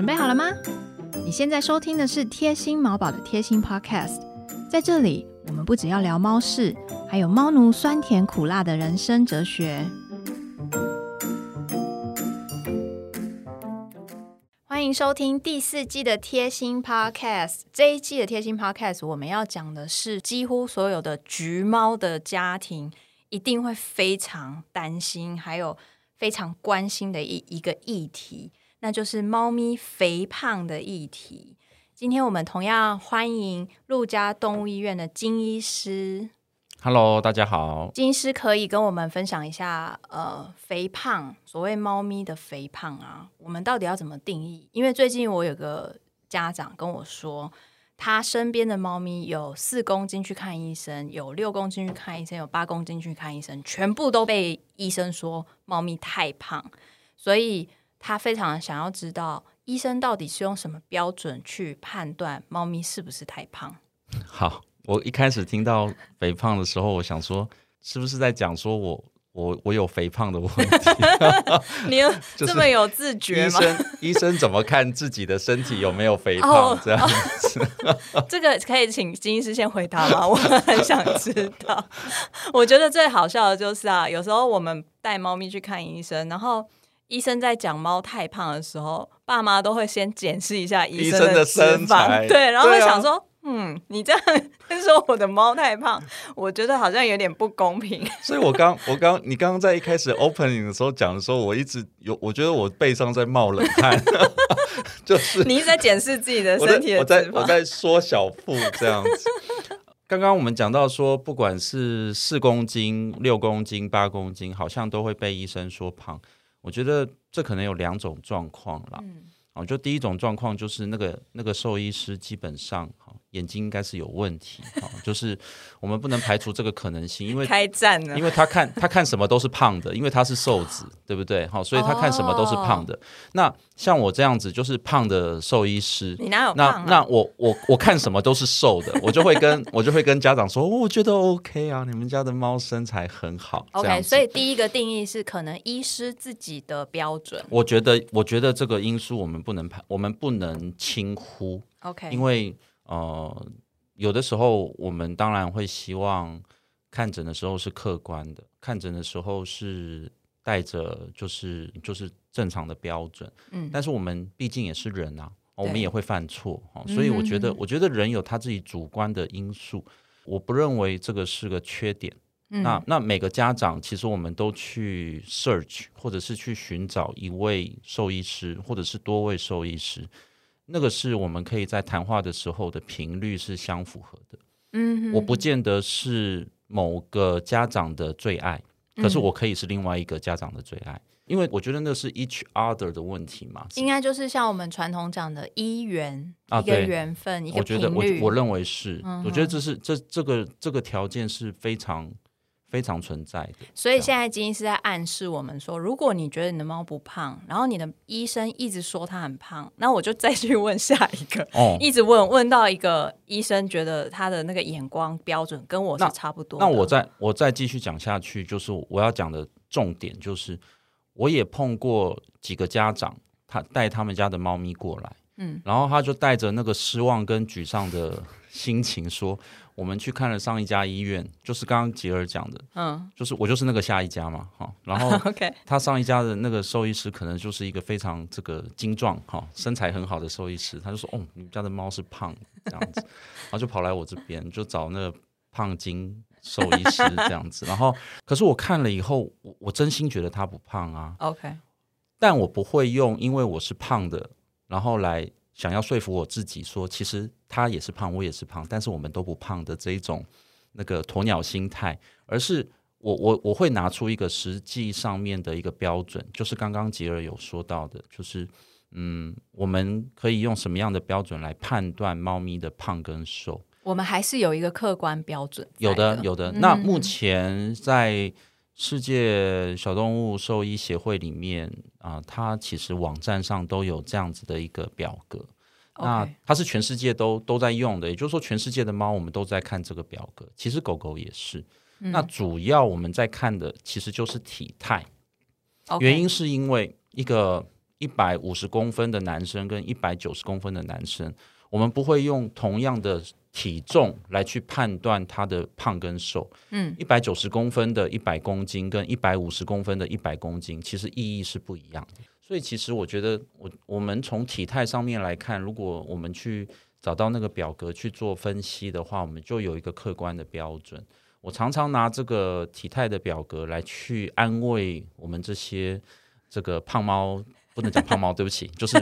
准备好了吗？你现在收听的是贴心毛宝的贴心 Podcast，在这里我们不只要聊猫事，还有猫奴酸甜苦辣的人生哲学。欢迎收听第四季的贴心 Podcast。这一季的贴心 Podcast，我们要讲的是几乎所有的橘猫的家庭一定会非常担心，还有非常关心的一一个议题，那就是猫咪肥胖的议题。今天我们同样欢迎陆家动物医院的金医师。Hello，大家好。金医师可以跟我们分享一下，呃，肥胖，所谓猫咪的肥胖啊，我们到底要怎么定义？因为最近我有个家长跟我说，他身边的猫咪有四公斤去看医生，有六公斤去看医生，有八公斤去看医生，全部都被医生说猫咪太胖，所以他非常想要知道医生到底是用什么标准去判断猫咪是不是太胖。好，我一开始听到肥胖的时候，我想说，是不是在讲说我我我有肥胖的问题？你有 就是这么有自觉吗？医生医生怎么看自己的身体有没有肥哦胖？这样子，这个可以请金医师先回答吗？我很想知道。我觉得最好笑的就是啊，有时候我们带猫咪去看医生，然后医生在讲猫太胖的时候，爸妈都会先检视一下医医生的身，材对，然后会想说。嗯，你这样说我的猫太胖，我觉得好像有点不公平。所以我刚我刚你刚刚在一开始 opening 的时候讲的时候，我一直有我觉得我背上在冒冷汗，就是你一直在检视自己的身体的在我在，我在缩小腹这样子。刚刚我们讲到说，不管是四公斤、六公斤、八公斤，好像都会被医生说胖。我觉得这可能有两种状况啦。嗯哦，就第一种状况就是那个那个兽医师基本上哈、眼睛应该是有问题哈、就是我们不能排除这个可能性，因为开战了因。为他看他看什么都是胖的，因为他是瘦子，对不对？好，所以他看什么都是胖的。那像我这样子就是胖的兽医师，你哪有那胖啊？那我我我看什么都是瘦的，我就会跟我就会跟家长说，哦我觉得 OK 啊，你们家的猫身材很好。这 OK，样所以第一个定义是可能医师自己的标准。我觉得我觉得这个因素我们不能排，我们不能轻忽，OK，因为呃有的时候我们当然会希望看诊的时候是客观的，看诊的时候是带着就是就是正常的标准，嗯。但是我们毕竟也是人啊，我们也会犯错，哦所以我觉得嗯。我觉得人有他自己主观的因素，我不认为这个是个缺点。嗯。那那每个家长，其实我们都去 search，或者是去寻找一位兽医师，或者是多位兽医师，那个是我们可以在谈话的时候的频率是相符合的。嗯我不见得是某个家长的最爱，可是我可以是另外一个家长的最爱，因为我觉得那是 each other 的问题嘛。应该就是像我们传统讲的一缘，一个缘分，一个我觉得我。我认为是，嗯我觉得这是这这个这个条件是非常非常存在的。所以现在基因是在暗示我们说，如果你觉得你的猫不胖，然后你的医生一直说它很胖，那我就再去问下一个，哦，一直问问到一个医生觉得他的那个眼光标准跟我是差不多的。那我再我再继续讲下去，就是我要讲的重点就是，我也碰过几个家长，他带他们家的猫咪过来，嗯，然后他就带着那个失望跟沮丧的心情说，我们去看了上一家医院，就是刚刚杰儿讲的，嗯。就是我就是那个下一家嘛，哈，然后，OK，他上一家的那个兽医师可能就是一个非常这个精壮哈、身材很好的兽医师，他就说哦，你们家的猫是胖这样子，然后就跑来我这边就找那个胖精兽医师这样子，然后可是我看了以后，我我真心觉得他不胖啊，OK，但我不会用因为我是胖的，然后来想要说服我自己说，其实他也是胖，我也是胖，但是我们都不胖的这一种那个鸵鸟心态，而是我我我会拿出一个实际上面的一个标准，就是刚刚吉尔有说到的，就是嗯，我们可以用什么样的标准来判断猫咪的胖跟瘦？我们还是有一个客观标准在有的，的，有的。嗯那目前在世界小动物兽医协会里面啊、它其实网站上都有这样子的一个表格。那它是全世界都都在用的，也就是说，全世界的猫我们都在看这个表格。其实狗狗也是。嗯那主要我们在看的其实就是体态原因是因为一个一百五十公分的男生跟一百九十公分的男生，我们不会用同样的体重来去判断他的胖跟瘦。嗯，一百九十公分的一百公斤跟一百五十公分的一百公斤，其实意义是不一样的。所以其实我觉得，我我们从体态上面来看，如果我们去找到那个表格去做分析的话，我们就有一个客观的标准。我常常拿这个体态的表格来去安慰我们这些这个胖猫，不能讲胖猫，对不起，就是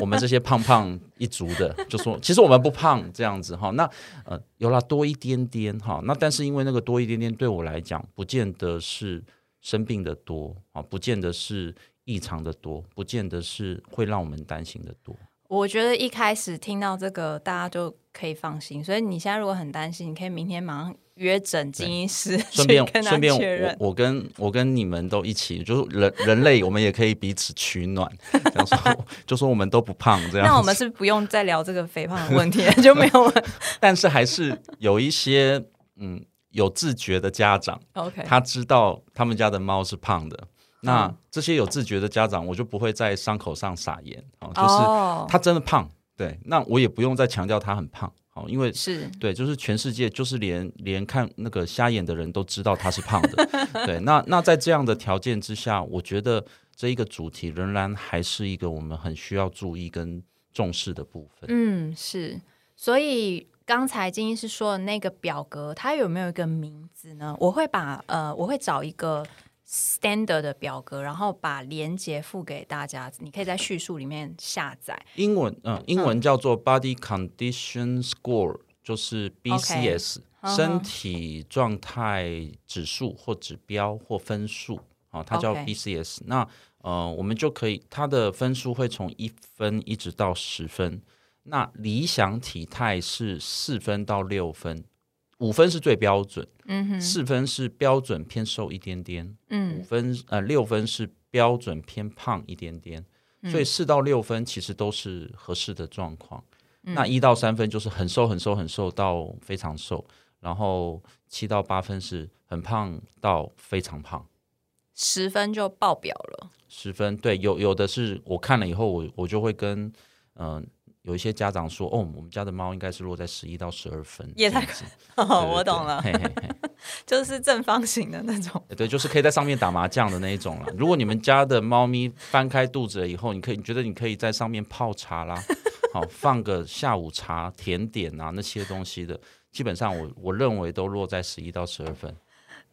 我们这些胖胖一族的，就说其实我们不胖这样子哈。那呃，有了多一点点哈，那但是因为那个多一点点对我来讲，不见得是生病的多啊，不见得是异常的多，不见得是会让我们担心的多。我觉得一开始听到这个，大家就可以放心。所以你现在如果很担心，你可以明天马上约诊精医师，顺便顺便。我我跟我跟你们都一起，就是人 人类，我们也可以彼此取暖，这样说就说我们都不胖这样。那我们是不用再聊这个肥胖的问题，就没有了。但是还是有一些嗯有自觉的家长，OK，他知道他们家的猫是胖的。那嗯这些有自觉的家长，我就不会在伤口上撒盐，哦，就是哦，他真的胖，对，那我也不用再强调他很胖，好，因为是对，就是全世界，就是连连看那个瞎眼的人都知道他是胖的。对，那那在这样的条件之下，我觉得这一个主题仍然还是一个我们很需要注意跟重视的部分。嗯是，所以刚才金医师说的那个表格，它有没有一个名字呢？我会把呃，我会找一个 standard 的表格，然后把连接付给大家，你可以在叙述里面下载。英文，嗯、英文叫做 Body Condition Score，就是 BCS，、身体状态指数或指标或分数啊，它叫 BCS。那呃，我们就可以，它的分数会从一分一直到十分。那理想体态是四分到六分，五分是最标准，嗯哼，四分是标准偏瘦一点点，五嗯分呃六分是标准偏胖一点点，嗯所以四到六分其实都是合适的状况。嗯那一到三分就是很瘦很瘦很瘦到非常瘦，然后七到八分是很胖到非常胖。十分就爆表了。十分对，有有的是我看了以后，我我就会跟嗯、呃有一些家长说，哦，我们家的猫应该是落在十一到十二分，也太这样子 对对我懂了，嘿嘿嘿 就是正方形的那种。对，就是可以在上面打麻将的那一种了。如果你们家的猫咪翻开肚子了以后，你可以，你觉得你可以在上面泡茶啦，好放个下午茶、甜点啊那些东西的，基本上我我认为都落在十一到十二分。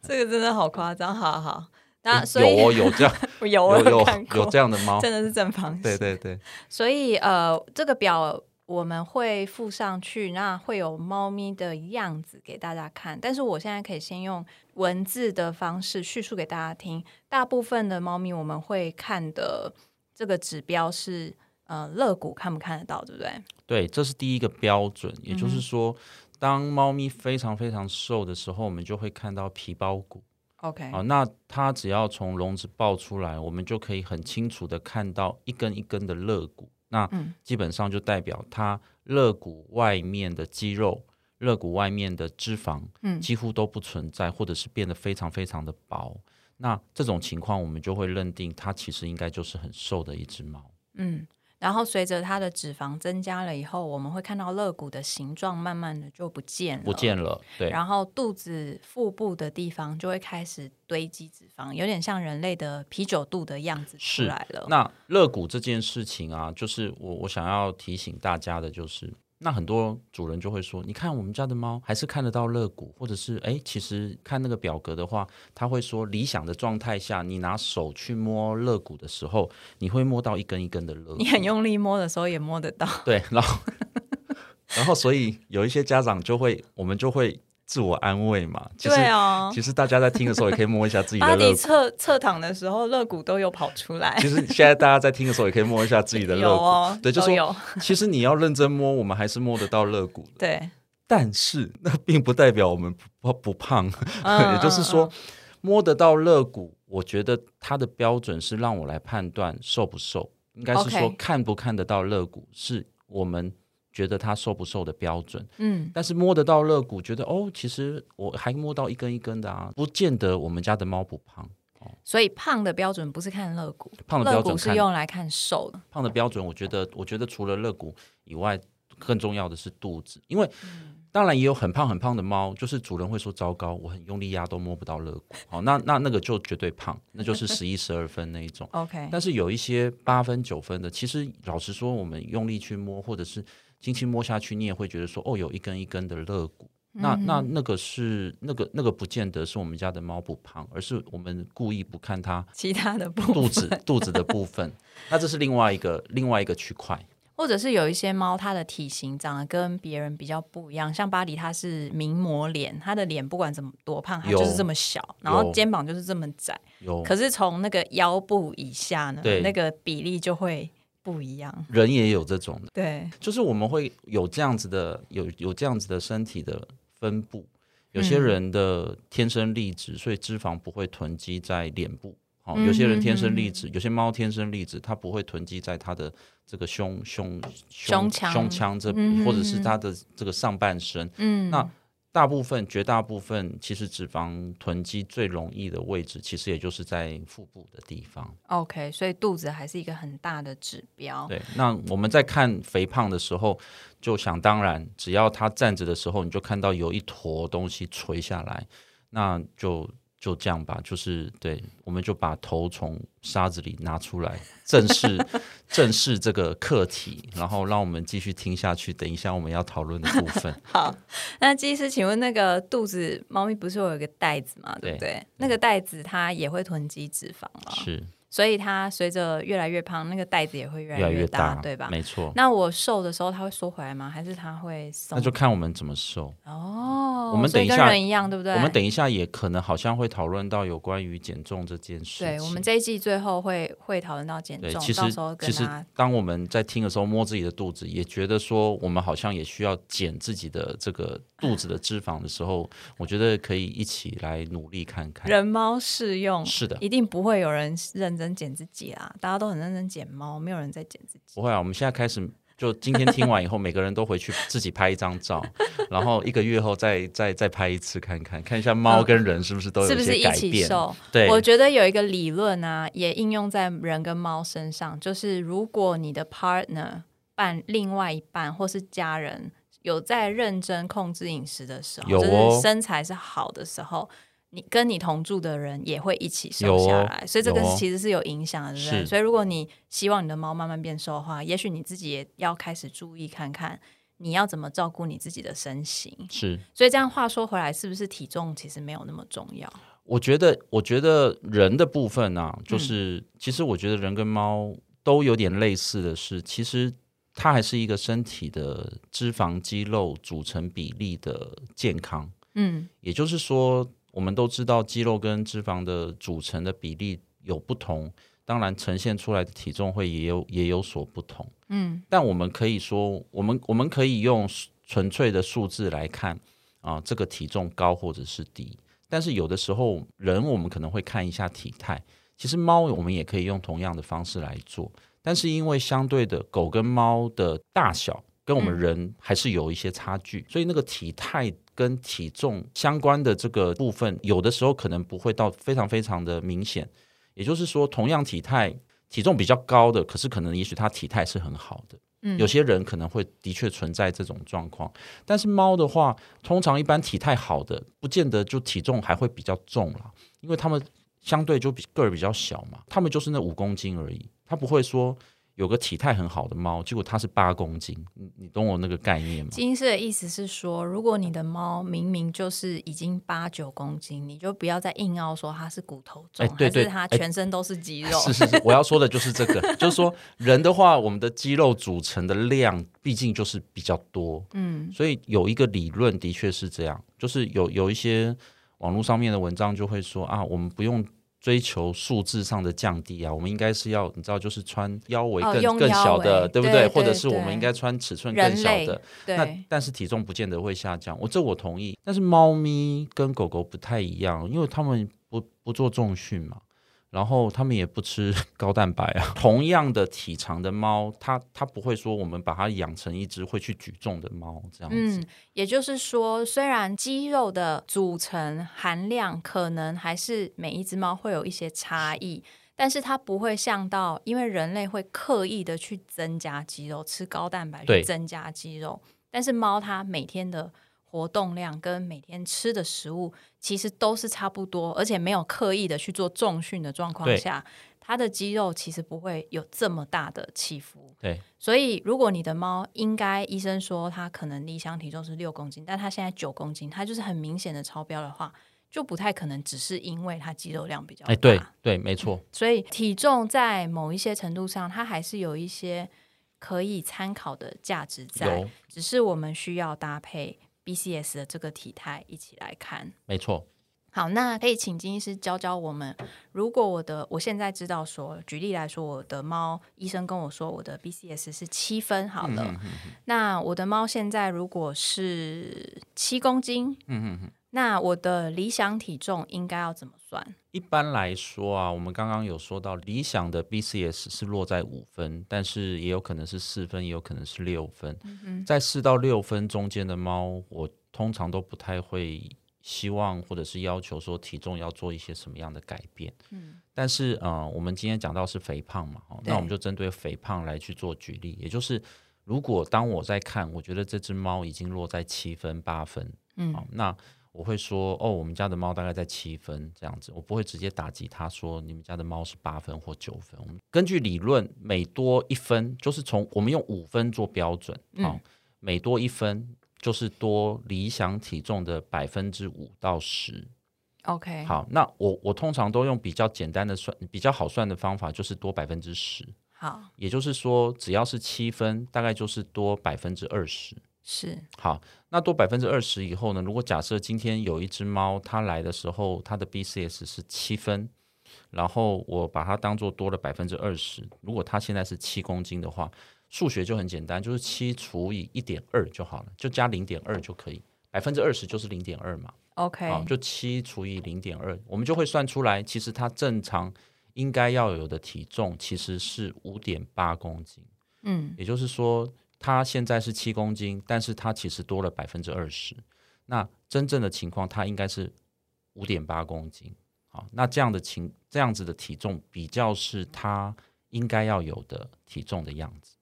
这个真的好夸张，好好。那所以有哦，有这样，有有有有这样的猫，真的是正方形。对对对，所以呃，这个表我们会附上去，那会有猫咪的样子给大家看。但是我现在可以先用文字的方式叙述给大家听。大部分的猫咪我们会看的这个指标是呃肋骨看不看得到，对不对？对，这是第一个标准，也嗯就是说，当猫咪非常非常瘦的时候，我们就会看到皮包骨。OK，好，那它只要从笼子抱出来，我们就可以很清楚的看到一根一根的肋骨。那嗯基本上就代表它肋骨外面的肌肉、肋骨外面的脂肪，嗯几乎都不存在，或者是变得非常非常的薄。那这种情况，我们就会认定它其实应该就是很瘦的一只猫。嗯。然后随着它的脂肪增加了以后，我们会看到肋骨的形状慢慢的就不见了，不见了，对，然后肚子腹部的地方就会开始堆积脂肪，有点像人类的啤酒肚的样子出是来了。那肋骨这件事情啊，就是我我想要提醒大家的，就是那很多主人就会说，你看我们家的猫还是看得到肋骨，或者是哎，其实看那个表格的话，他会说理想的状态下，你拿手去摸肋骨的时候，你会摸到一根一根的肋骨你。很用力摸的时候也摸得到，对，然后 然后所以有一些家长就会，我们就会自我安慰嘛。其实、对啊。其实大家在听的时候也可以摸一下自己的肋骨。侧侧躺的时候，肋骨都有跑出来，其实现在大家在听的时候也可以摸一下自己的 肋骨。哦，对就是有，其实你要认真摸，我们还是摸得到肋骨的。对，但是那并不代表我们不不胖，嗯 也就是说，摸得到肋骨，我觉得它的标准是让我来判断瘦不瘦，应该是说看不看得到肋骨是我们觉得它瘦不瘦的标准。嗯但是摸得到肋骨，觉得哦，其实我还摸到一根一根的啊，不见得我们家的猫不胖。哦所以胖的标准不是看肋骨，胖的标准是用来看瘦的。胖的标准，我觉得，我觉得除了肋骨以外，更重要的是肚子，因为当然也有很胖很胖的猫，就是主人会说糟糕，我很用力压都摸不到肋骨，好，那那那个就绝对胖，那就是 十一十二分那一种。OK，但是有一些八分九分的，其实老实说，我们用力去摸，或者是轻轻摸下去，你也会觉得说，哦，有一根一根的肋骨。那那那个是那个那个不见得是我们家的猫不胖，而是我们故意不看它其他的部肚子肚子的部分。那这是另外一个另外一个区块。或者是有一些猫，它的体型长得跟别人比较不一样，像巴黎，它是名模脸，它的脸不管怎么多胖，它就是这么小，然后肩膀就是这么窄。有可是从那个腰部以下呢对，那个比例就会不一样。人也有这种的，对，就是我们会有这样子的有有这样子的身体的分布。有些嗯人的天生丽质，所以脂肪不会囤积在脸部。哦，嗯有些人天生丽质，有些猫天生丽质，它不会囤积在它的这个胸胸胸腔胸腔这，嗯或者是它的这个上半身。嗯，那大部分、绝大部分，其实脂肪囤积最容易的位置，其实也就是在腹部的地方。OK，所以肚子还是一个很大的指标。对，那我们在看肥胖的时候，就想当然，只要他站着的时候，你就看到有一坨东西垂下来，那就就这样吧，就是对，我们就把头从沙子里拿出来，正视正视这个课题，然后让我们继续听下去。等一下我们要讨论的部分，好，那技师，请问那个肚子，猫咪不是有一个袋子吗，对不对？那个袋子它也会囤积脂肪吗？是所以它随着越来越胖，那个袋子也会越越来越来大，对吧？没错。那我瘦的时候，它会缩回来吗？还是它会松？那就看我们怎么瘦。哦，我们等一下人一样，对不对？我们等一下也可能好像会讨论到有关于减重这件事情。对，我们这一季最后会会讨论到减对，重，其实其实当我们在听的时候，摸自己的肚子，也觉得说我们好像也需要减自己的这个肚子的脂肪的时候，我觉得可以一起来努力看看。人猫适用，是的，一定不会有人认真减自己啦，大家都很认真减猫，没有人在减自己。不会啊，我们现在开始。就今天听完以后，每个人都回去自己拍一张照，然后一个月后再再再拍一次，看看看一下猫跟人是不是都有是不是一起。瘦？对，我觉得有一个理论啊，也应用在人跟猫身上，就是如果你的 partner 伴另外一半或是家人有在认真控制饮食的时候，有哦就是身材是好的时候。你跟你同住的人也会一起瘦下来，所以这个其实是有影响的，对不对？是所以如果你希望你的猫慢慢变瘦的话，也许你自己也要开始注意看看，你要怎么照顾你自己的身形。是所以这样话说回来，是不是体重其实没有那么重要？我觉得，我觉得人的部分啊，嗯就是、其实我觉得人跟猫都有点类似的是，其实它还是一个身体的脂肪肌肉组成比例的健康。嗯也就是说，我们都知道肌肉跟脂肪的组成的比例有不同，当然呈现出来的体重会也有也有所不同。嗯但我们可以说，我们我们可以用纯粹的数字来看啊，这个体重高或者是低。但是有的时候，人我们可能会看一下体态。其实猫我们也可以用同样的方式来做，但是因为相对的狗跟猫的大小跟我们人还是有一些差距，所以那个体态跟体重相关的这个部分，有的时候可能不会到非常非常的明显。也就是说，同样体态体重比较高的，可是可能也许它体态是很好的。嗯有些人可能会的确存在这种状况，但是猫的话，通常一般体态好的，不见得就体重还会比较重了，因为它们相对就比个儿比较小嘛，它们就是那五公斤而已，它不会说有个体态很好的猫，结果它是八公斤，你你懂我那个概念吗？金色的意思是说，如果你的猫明明就是已经八九公斤，你就不要再硬要说它是骨头重，哎对对还是它哎全身都是肌肉。是是是，我要说的就是这个，就是说人的话，我们的肌肉组成的量毕竟就是比较多，嗯所以有一个理论的确是这样，就是有有一些网络上面的文章就会说啊，我们不用追求数字上的降低啊，我们应该是要你知道，就是穿腰围更、更小的，对不对或者是我们应该穿尺寸更小的。那，但是体重不见得会下降，我这我同意。但是猫咪跟狗狗不太一样，因为它们不不做重训嘛。然后他们也不吃 高蛋白啊。同样的体长的猫，它它不会说我们把它养成一只会去举重的猫这样子。嗯，也就是说，虽然肌肉的组成含量可能还是每一只猫会有一些差异，但是它不会像到，因为人类会刻意的去增加肌肉，吃高蛋白去增加肌肉，但是猫它每天的活动量跟每天吃的食物其实都是差不多，而且没有刻意的去做重训的状况下，它的肌肉其实不会有这么大的起伏。对所以，如果你的猫应该医生说它可能理想体重是六公斤，但它现在九公斤，它就是很明显的超标的话，就不太可能只是因为它肌肉量比较大。哎，对对，没错，所以体重在某一些程度上，它还是有一些可以参考的价值在，只是我们需要搭配 BCS 的这个体态一起来看。没错。好，那可以请金医师教教我们，如果我的我现在知道说，举例来说，我的猫医生跟我说我的 BCS 是七分好了，嗯那我的猫现在如果是七公斤，嗯嗯嗯。那我的理想体重应该要怎么算？一般来说啊，我们刚刚有说到理想的 BCS 是落在五分，但是也有可能是四分，也有可能是六分。在四到六分中间的猫，我通常都不太会希望或者是要求说体重要做一些什么样的改变。嗯，但是呃，我们今天讲到是肥胖嘛，哦，那我们就针对肥胖来去做举例，也就是如果当我在看，我觉得这只猫已经落在七分八分，嗯好，那我会说哦，我们家的猫大概在七分这样子，我不会直接打击它说你们家的猫是八分或九分。我们根据理论，每多一分就是从我们用五分做标准，好、每多一分就是多理想体重的百分之五到十。OK，，好，那我我通常都用比较简单的算、比较好算的方法，就是多百分之十。好，也就是说，只要是七分，大概就是多百分之二十。是好，那多百分之二十以后呢？如果假设今天有一只猫，它来的时候它的 BCS 是七分，然后我把它当做多了百分之二十，如果它现在是七公斤的话，数学就很简单，就是七除以一点二就好了，就加零点二就可以，百分之二十就是零点二嘛。OK，好，就七除以零点二，我们就会算出来，其实它正常应该要有的体重其实是五点八公斤。嗯，也就是说，它现在是七公斤，但是它其实多了百分之二十。那真正的情况，它应该是五点八公斤。好，那这样的情这样子的体重，比较是他应该要有的体重的样子。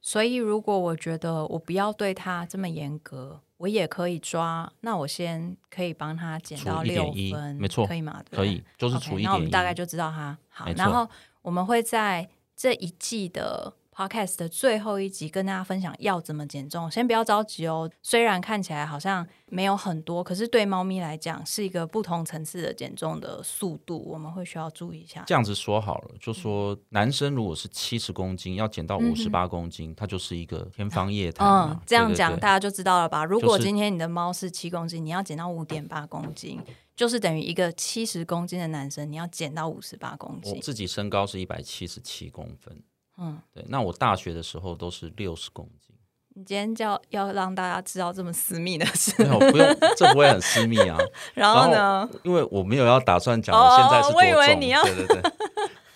所以如果我觉得我不要对他这么严格，我也可以抓，那我先可以帮他减到六1.1分，没错可以吗？可以，就是除一点一。那我们大概就知道它好然后我们会在这一季的 podcast 的最后一集跟大家分享要怎么减重。先不要着急哦，虽然看起来好像没有很多，可是对猫咪来讲是一个不同层次的减重的速度，我们会需要注意一下。这样子说好了，就说男生如果是七十公斤，要减到五十八公斤，它就是一个天方夜谭嘛。嗯，这样讲大家就知道了吧？如果今天你的猫是七公斤，你要减到五点八公斤，就是等于一个七十公斤的男生，你要减到五十八公斤。我自己身高是一百七十七公分，嗯，对，那我大学的时候都是六十公斤。你今天叫要让大家知道这么私密的事，没有，不用，这不会很私密啊。然后呢，因为我没有要打算讲现在是多我以重，为你要对对对。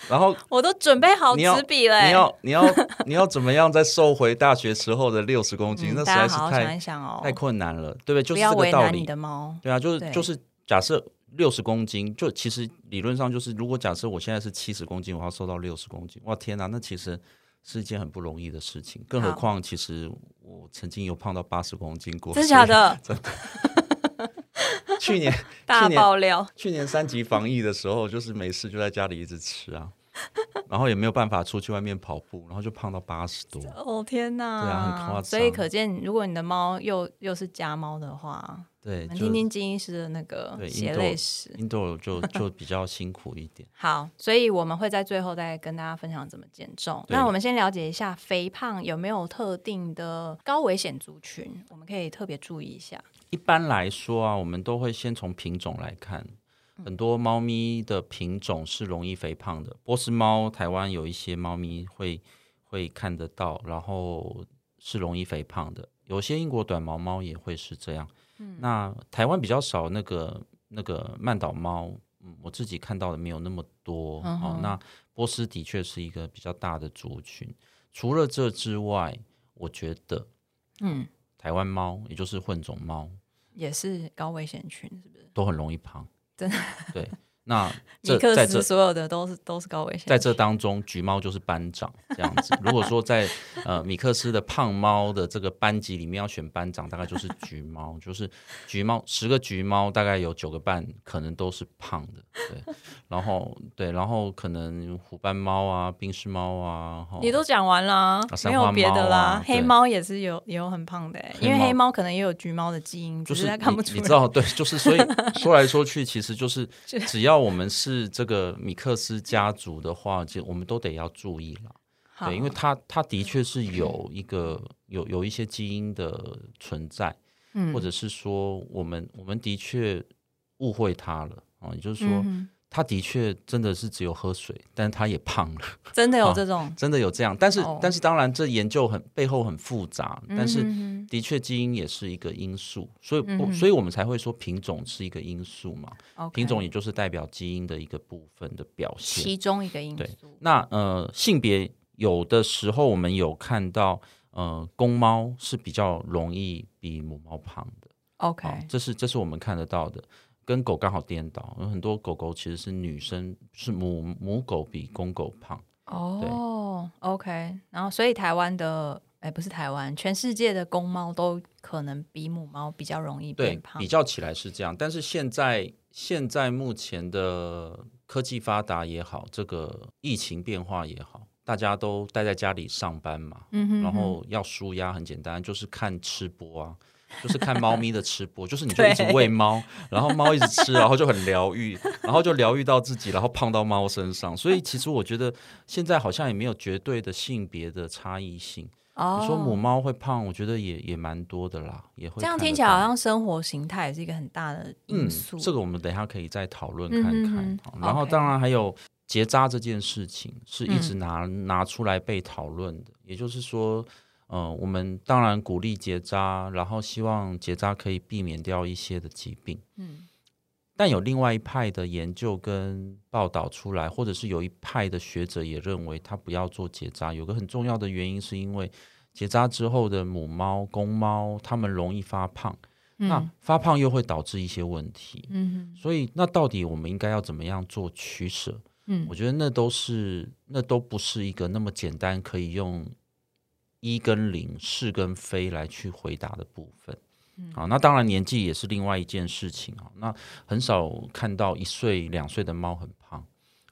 然后 我都准备好纸笔了欸、你要你要你要怎么样再瘦回大学时候的六十公斤？嗯那实在是太太困难了，对不对？就不是这个道理。的猫。对啊，就是就是假设六十公斤，就其实理论上就是，如果假设我现在是七十公斤，我要瘦到六十公斤，哇天哪，那其实是一件很不容易的事情。更何况，其实我曾经有胖到八十公斤过，真的假的？真？的？去年 大爆料，去年三级防疫的时候，就是没事就在家里一直吃啊，然后也没有办法出去外面跑步，然后就胖到八十多。哦天哪！对啊很夸张所以可见，如果你的猫又又是家猫的话，对，听听金医师的那个对血泪史。印度 就就比较辛苦一点。好，所以我们会在最后再跟大家分享怎么减重。那我们先了解一下肥胖有没有特定的高危险族群，我们可以特别注意一下。一般来说啊，我们都会先从品种来看。很多猫咪的品种是容易肥胖的，波斯猫，台湾有一些猫咪会会看得到，然后是容易肥胖的。有些英国短毛猫也会是这样。那台湾比较少那个那个曼岛猫，嗯，我自己看到的没有那么多。嗯哼哦，那波斯的确是一个比较大的族群。除了这之外，我觉得嗯，台湾猫，也就是混种猫，也是高危险群，是不是？都很容易胖。真的 对。那 这在这斯所有的都是都是高危险，在这当中，橘猫就是班长这样子。如果说在呃米克斯的胖猫的这个班级里面要选班长，大概就是橘猫，就是橘猫十个橘猫，大概有九个半可能都是胖的，对。然后对，然后可能虎斑猫啊、冰狮猫啊，吼你都讲完了，没有别的啦。啊黑猫也是有也有很胖的欸，因为黑猫可能也有橘猫的基因，就是它看不出来。你你知道，对，就是所以说来说去，其实就是 只要我们是这个米克斯家族的话，就我们都得要注意了。对，因为他他的确是有一个有有一些基因的存在，嗯。或者是说我们我们的确误会他了啊，也就是说，嗯它的确真的是只有喝水，但是它也胖了，真的有这种，真的有这样。但是、哦但是当然这研究很背后很复杂，但是嗯的确基因也是一个因素，所以不、嗯所以我们才会说品种是一个因素嘛，哼品种也就是代表基因的一个部分的表现。其中一个因对素。那呃，性别有的时候我们有看到，呃，公猫是比较容易比母猫胖的，OK，哦，这是这是我们看得到的，跟狗刚好颠倒，有很多狗狗其实是女生，是母母狗比公狗胖，哦，OK，然后所以台湾的，哎，不是台湾，全世界的公猫都可能比母猫比较容易对变，胖比。较起来是这样，但是现在现在目前的科技发达也好，这个疫情变化也好，大家都待在家里上班嘛，嗯哼然后要舒压很简单，就是看吃播啊，就是看猫咪的吃播，就是你就一直喂猫，然后猫一直吃，然后就很疗愈，然后就疗愈到自己，然后胖到猫身上。所以其实我觉得现在好像也没有绝对的性别的差异性。哦，你说母猫会胖，我觉得也也蛮多的啦，也会这样听起来好像生活形态也是一个很大的因嗯素。，这个我们等一下可以再讨论看看。嗯哼哼好然后当然还有结扎这件事情是一嗯直拿、拿出来被讨论的，也就是说，呃，我们当然鼓励结扎，然后希望结扎可以避免掉一些的疾病。嗯但有另外一派的研究跟报道出来，或者是有一派的学者也认为他不要做结扎，有个很重要的原因是因为结扎之后的母猫、公猫，它们容易发胖，那嗯发胖又会导致一些问题。嗯所以，那到底我们应该要怎么样做取舍？嗯我觉得那都是那都不是一个那么简单可以用一跟零、是跟非来去回答的部分。嗯好，那当然年纪也是另外一件事情啊。那很少看到一岁、两岁的猫很胖，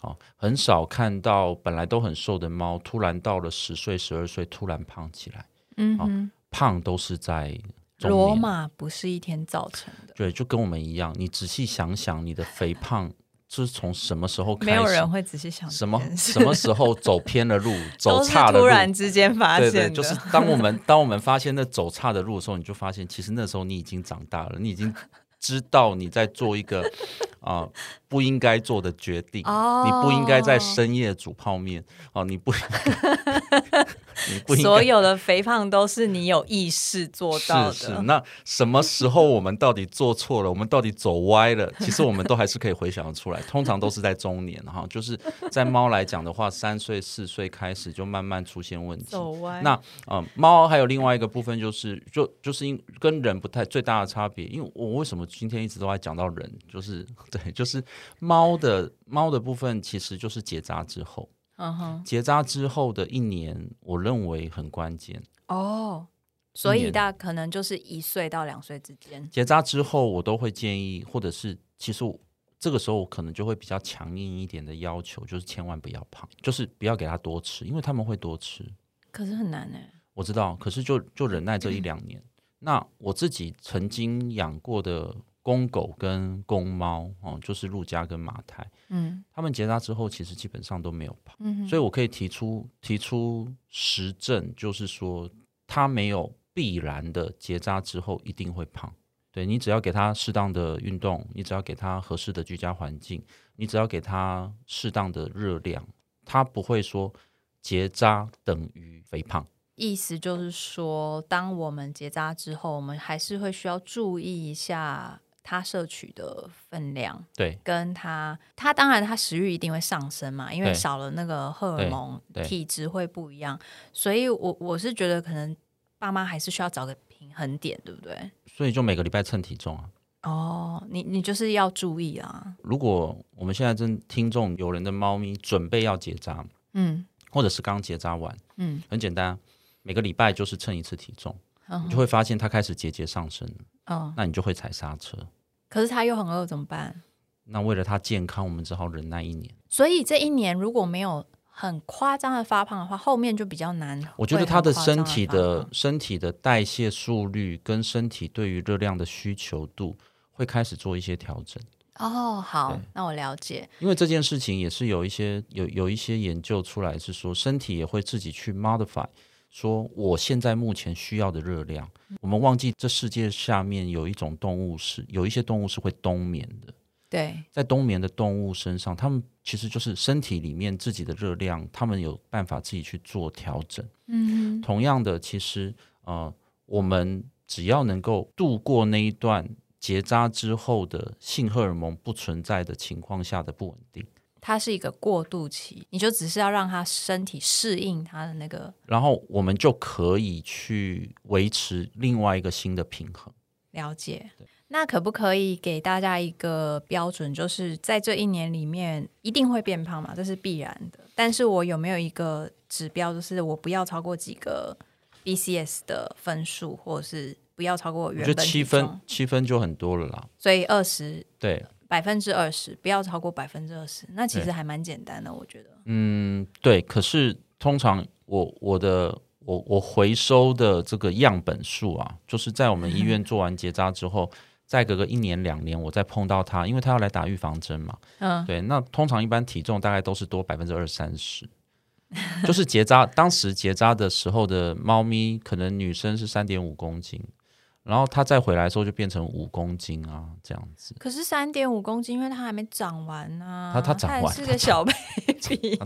啊，很少看到本来都很瘦的猫，突然到了十岁、十二岁突然胖起来。嗯哼，胖都是在罗马不是一天造成的，对，就跟我们一样，你仔细想想，你的肥胖是从什么时候开始？没有人会仔细想什么什么时候走偏了路，走差了路？突然之间发对对，现的，就是当我们当我们发现那走差的路的时候，你就发现其实那时候你已经长大了，你已经知道你在做一个啊、不应该做的决定，哦你不应该在深夜煮泡面哦，你不应该，你不应该所有的肥胖都是你有意识做到的。是是，那什么时候我们到底做错了？我们到底走歪了？其实我们都还是可以回想得出来，通常都是在中年哈，就是在猫来讲的话，三岁四岁开始就慢慢出现问题。走歪，那呃，猫还有另外一个部分就是，就就是因跟人不太最大的差别，因为我为什么今天一直都在讲到人，就是对，就是猫的猫的部分，其实就是结扎之后，嗯哼，结扎之后的一年，我认为很关键。哦，所以年大可能就是一岁到两岁之间。结扎之后，我都会建议，或者是其实我这个时候我可能就会比较强硬一点的要求，就是千万不要胖，就是不要给他多吃，因为他们会多吃。可是很难哎，我知道，可是就就忍耐这一两年。那我自己曾经养过的公狗跟公猫哦，就是陆家跟马太，嗯他们结扎之后其实基本上都没有胖，嗯，所以我可以提出提出实证，就是说它没有必然的结扎之后一定会胖。对你只要给它适当的运动，你只要给它合适的居家环境，你只要给它适当的热量，它不会说结扎等于肥胖。意思就是说，当我们结扎之后，我们还是会需要注意一下他摄取的分量，对。跟他他当然他食欲一定会上升嘛，因为少了那个荷尔蒙，体质会不一样，所以我我是觉得可能爸妈还是需要找个平衡点，对不对？所以就每个礼拜称体重啊。哦，你你就是要注意啊，如果我们现在正听众有人的猫咪准备要结扎，嗯。或者是刚结扎完，嗯，很简单，每个礼拜就是称一次体重，嗯你就会发现它开始节节上升了，哦，那你就会踩刹车。可是他又很饿怎么办？那为了它健康，我们只好忍耐一年。所以这一年如果没有很夸张的发胖的话，后面就比较难。我觉得他的身体的身体的代谢速率跟身体对于热量的需求度会开始做一些调整。哦，好，那我了解。因为这件事情也是有一些有有一些研究出来是说，身体也会自己去 modify，说我现在目前需要的热量。我们忘记这世界下面有一种动物是有一些动物是会冬眠的，对，在冬眠的动物身上，它们其实就是身体里面自己的热量，它们有办法自己去做调整。嗯同样的，其实呃，我们只要能够度过那一段结扎之后的性荷尔蒙不存在的情况下的不稳定，它是一个过渡期，你就只是要让它身体适应它的那个然后我们就可以去维持另外一个新的平衡。了解。那可不可以给大家一个标准，就是在这一年里面一定会变胖嘛？这是必然的。但是我有没有一个指标，就是我不要超过几个 BCS 的分数，或者是不要超过我觉得原本七分？七分就很多了啦。所以二十对，百分之二十，不要超过百分之二十。那其实还蛮简单的，我觉得。嗯，对。可是通常我我的我我回收的这个样本数啊，就是在我们医院做完结扎之后，再隔个一年两年，我再碰到它，因为它要来打预防针嘛。嗯，对，那通常一般体重大概都是多百分之二三十。就是结扎，当时结扎的时候的猫咪，可能女生是三点五公斤，然后它再回来的时候就变成五公斤啊，这样子。可是三点五公斤，因为它还没长完呢、它它长完是个小 baby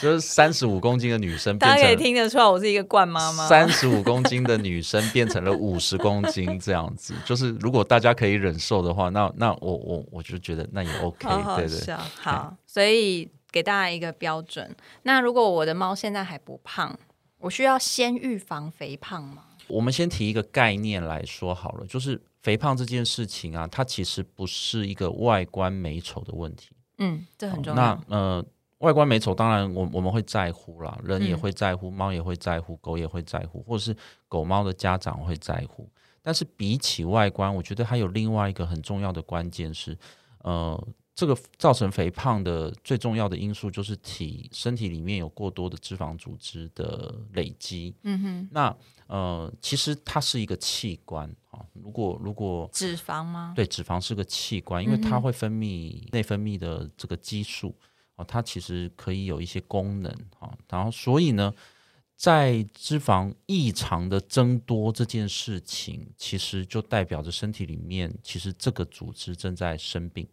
就是三十五公斤的女生变大家可以成听得出来，我是一个惯妈妈。三十五公斤的女生变成了五十公斤这样子。就是如果大家可以忍受的话，那那我我我就觉得那也 OK，好好对对。笑。好，所以给大家一个标准。那如果我的猫现在还不胖，我需要先预防肥胖吗？我们先提一个概念来说好了，就是肥胖这件事情啊，它其实不是一个外观美丑的问题。嗯，这很重要那。呃，外观美丑当然我我们会在乎啦，人也嗯会在乎，猫也会在乎，狗也会在乎，或者是狗猫的家长会在乎。但是比起外观，我觉得还有另外一个很重要的关键是，呃，这个造成肥胖的最重要的因素就是体身体里面有过多的脂肪组织的累积。嗯哼，那呃，其实它是一个器官啊。如果如果脂肪吗？对脂肪是个器官，因为它会分泌内分泌的这个激素啊，它其实可以有一些功能啊。然后所以呢，在脂肪异常的增多这件事情，其实就代表着身体里面其实这个组织正在生病。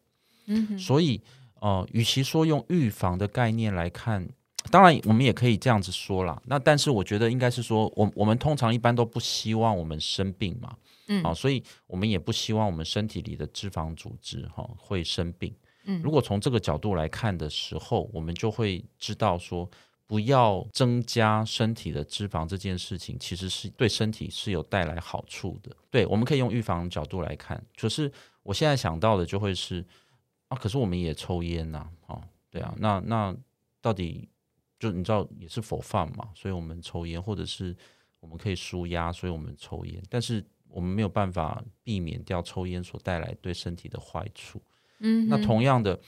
嗯，所以呃，与其说用预防的概念来看，当然我们也可以这样子说啦。那但是我觉得应该是说，我我们通常一般都不希望我们生病嘛，嗯好、所以我们也不希望我们身体里的脂肪组织哈、会生病。嗯如果从这个角度来看的时候，我们就会知道说，不要增加身体的脂肪这件事情，其实是对身体是有带来好处的。对，我们可以用预防角度来看。可是我现在想到的就会是啊，可是我们也抽烟呐、啊，哦，对啊，那那到底就你知道也是否犯嘛，所以我们抽烟，或者是我们可以舒压，所以我们抽烟，但是我们没有办法避免掉抽烟所带来对身体的坏处。嗯，那同样的，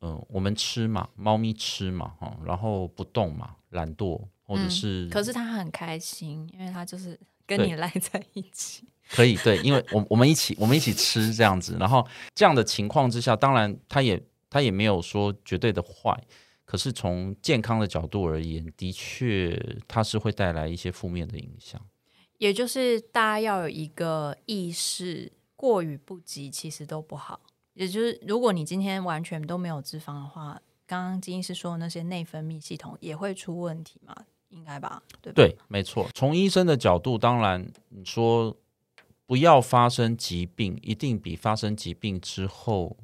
嗯、我们吃嘛，猫咪吃嘛，哈、然后不动嘛，懒惰，或者嗯是、可是它很开心，因为它就是跟你赖在一起。可以对，因为我我们一起我们一起吃这样子，然后这样的情况之下，当然他也他也没有说绝对的坏，可是从健康的角度而言，的确它是会带来一些负面的影响。也就是大家要有一个意识，过于不及其实都不好。也就是如果你今天完全都没有脂肪的话，刚刚金医师说的那些内分泌系统也会出问题嘛？应该吧？对吧？对，没错。从医生的角度，当然你说不要发生疾病，一定比发生疾病之后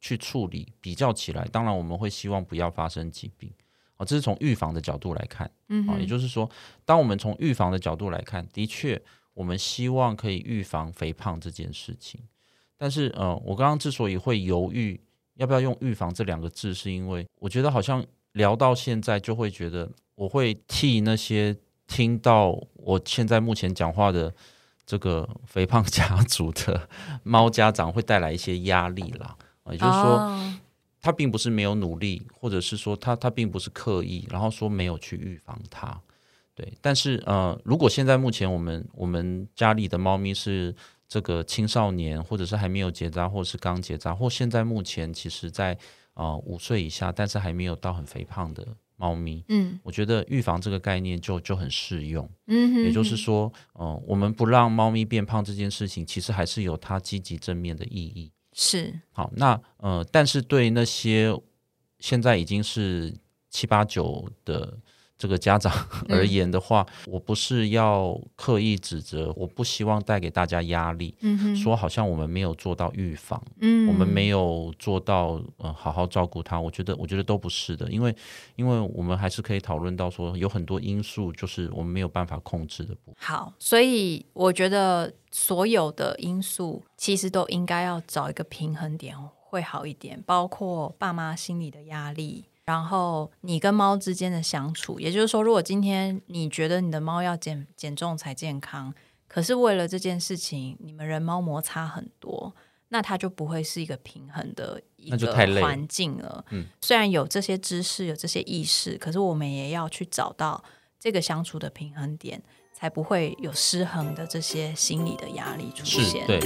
去处理比较起来，当然我们会希望不要发生疾病。哦，这是从预防的角度来看，嗯啊，也就是说，当我们从预防的角度来看，的确，我们希望可以预防肥胖这件事情。但是，呃，我刚刚之所以会犹豫要不要用“预防”这两个字，是因为我觉得好像聊到现在，就会觉得我会替那些听到我现在目前讲话的这个肥胖家族的猫家长会带来一些压力啦。也就是说。他并不是没有努力，或者是说他他并不是刻意，然后说没有去预防它，对。但是呃，如果现在目前我们我们家里的猫咪是这个青少年，或者是还没有结扎，或是刚结扎，或现在目前其实在呃五岁以下，但是还没有到很肥胖的猫咪，嗯我觉得预防这个概念就就很适用。嗯哼，也就是说，呃，我们不让猫咪变胖这件事情，其实还是有它积极正面的意义。是好，那呃，但是对那些现在已经是七八九的这个家长而言的话，我不是要刻意指责，我不希望带给大家压力，嗯哼，说好像我们没有做到预防，嗯。我们没有做到呃好好照顾他，我觉得我觉得都不是的，因为因为我们还是可以讨论到说有很多因素就是我们没有办法控制的部分。好，所以我觉得所有的因素其实都应该要找一个平衡点会好一点，包括爸妈心理的压力，然后你跟猫之间的相处。也就是说，如果今天你觉得你的猫要减减重才健康，可是为了这件事情，你们人猫摩擦很多。那它就不会是一个平衡的一个环境了。嗯，虽然有这些知识，有这些意识，可是我们也要去找到这个相处的平衡点，才不会有失衡的这些心理的压力出现。对。